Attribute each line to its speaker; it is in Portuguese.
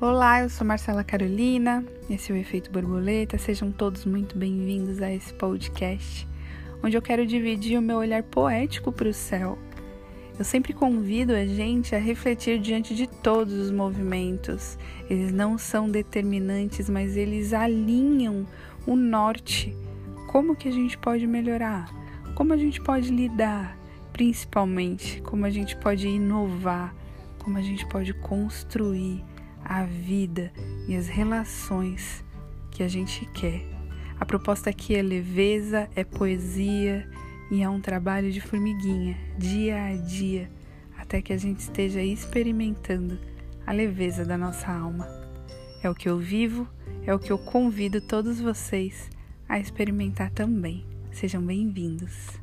Speaker 1: Olá, eu sou Marcela Carolina, esse é o Efeito Borboleta. Sejam todos muito bem-vindos a esse podcast, onde eu quero dividir o meu olhar poético para o céu. Eu sempre convido a gente a refletir diante de todos os movimentos. Eles não são determinantes, mas eles alinham o norte. Como que a gente pode melhorar? Como a gente pode lidar? Principalmente, como a gente pode inovar? Como a gente pode construir? A vida e as relações que a gente quer. A proposta aqui é leveza, é poesia e é um trabalho de formiguinha, dia a dia, até que a gente esteja experimentando a leveza da nossa alma. É o que eu vivo, é o que eu convido todos vocês a experimentar também. Sejam bem-vindos.